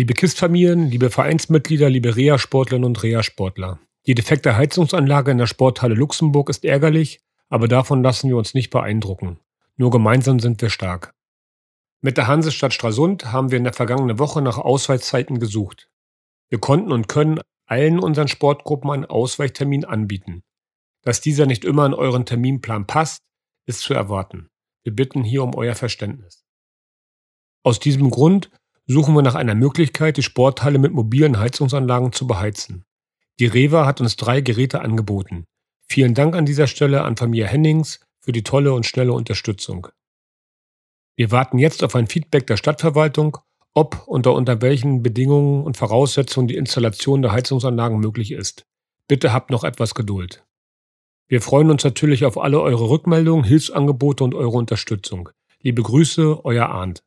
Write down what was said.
Liebe KISS-Familien, liebe Vereinsmitglieder, liebe Reha-Sportlerinnen und Reha-Sportler. Die defekte Heizungsanlage in der Sporthalle Luxemburg ist ärgerlich, aber davon lassen wir uns nicht beeindrucken. Nur gemeinsam sind wir stark. Mit der Hansestadt Stralsund haben wir in der vergangenen Woche nach Ausweichzeiten gesucht. Wir konnten und können allen unseren Sportgruppen einen Ausweichtermin anbieten. Dass dieser nicht immer in euren Terminplan passt, ist zu erwarten. Wir bitten hier um euer Verständnis. Aus diesem Grund suchen wir nach einer Möglichkeit, die Sporthalle mit mobilen Heizungsanlagen zu beheizen. Die Rewa hat uns drei Geräte angeboten. Vielen Dank an dieser Stelle an Familie Hennings für die tolle und schnelle Unterstützung. Wir warten jetzt auf ein Feedback der Stadtverwaltung, ob und unter welchen Bedingungen und Voraussetzungen die Installation der Heizungsanlagen möglich ist. Bitte habt noch etwas Geduld. Wir freuen uns natürlich auf alle eure Rückmeldungen, Hilfsangebote und eure Unterstützung. Liebe Grüße, euer Arndt.